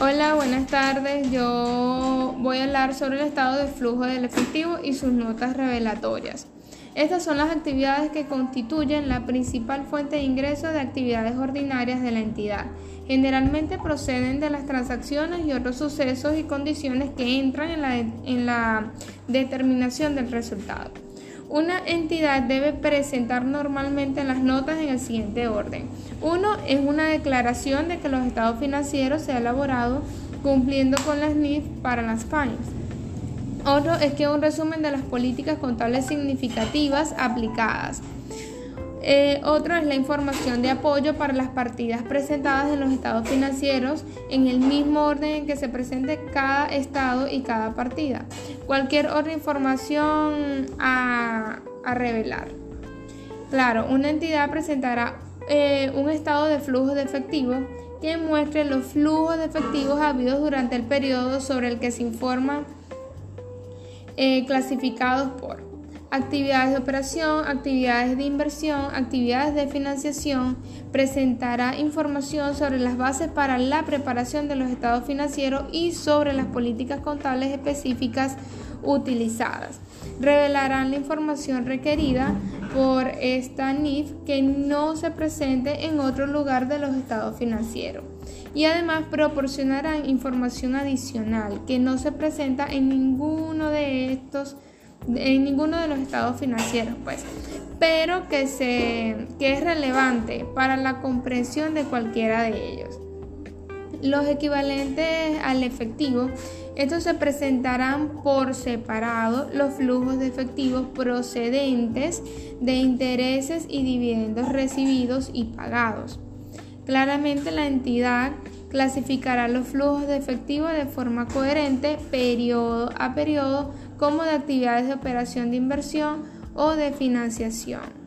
Hola, buenas tardes. Yo voy a hablar sobre el estado de flujo del efectivo y sus notas revelatorias. Estas son las actividades que constituyen la principal fuente de ingreso de actividades ordinarias de la entidad. Generalmente proceden de las transacciones y otros sucesos y condiciones que entran en la, en la determinación del resultado. Una entidad debe presentar normalmente las notas en el siguiente orden. Uno es una declaración de que los estados financieros se han elaborado cumpliendo con las NIF para las PAINS. Otro es que un resumen de las políticas contables significativas aplicadas. Eh, otro es la información de apoyo para las partidas presentadas en los estados financieros en el mismo orden en que se presente cada estado y cada partida. Cualquier otra información a, revelar. Claro, una entidad presentará eh, un estado de flujo de efectivo que muestre los flujos de efectivos habidos durante el periodo sobre el que se informa eh, clasificados por actividades de operación, actividades de inversión, actividades de financiación, presentará información sobre las bases para la preparación de los estados financieros y sobre las políticas contables específicas utilizadas. Revelarán la información requerida por esta NIF que no se presente en otro lugar de los estados financieros. Y además proporcionarán información adicional que no se presenta en ninguno de estos en ninguno de los estados financieros, pues, pero que, se, que es relevante para la comprensión de cualquiera de ellos. Los equivalentes al efectivo, estos se presentarán por separado los flujos de efectivos procedentes de intereses y dividendos recibidos y pagados. Claramente la entidad clasificará los flujos de efectivo de forma coherente, periodo a periodo, como de actividades de operación de inversión o de financiación.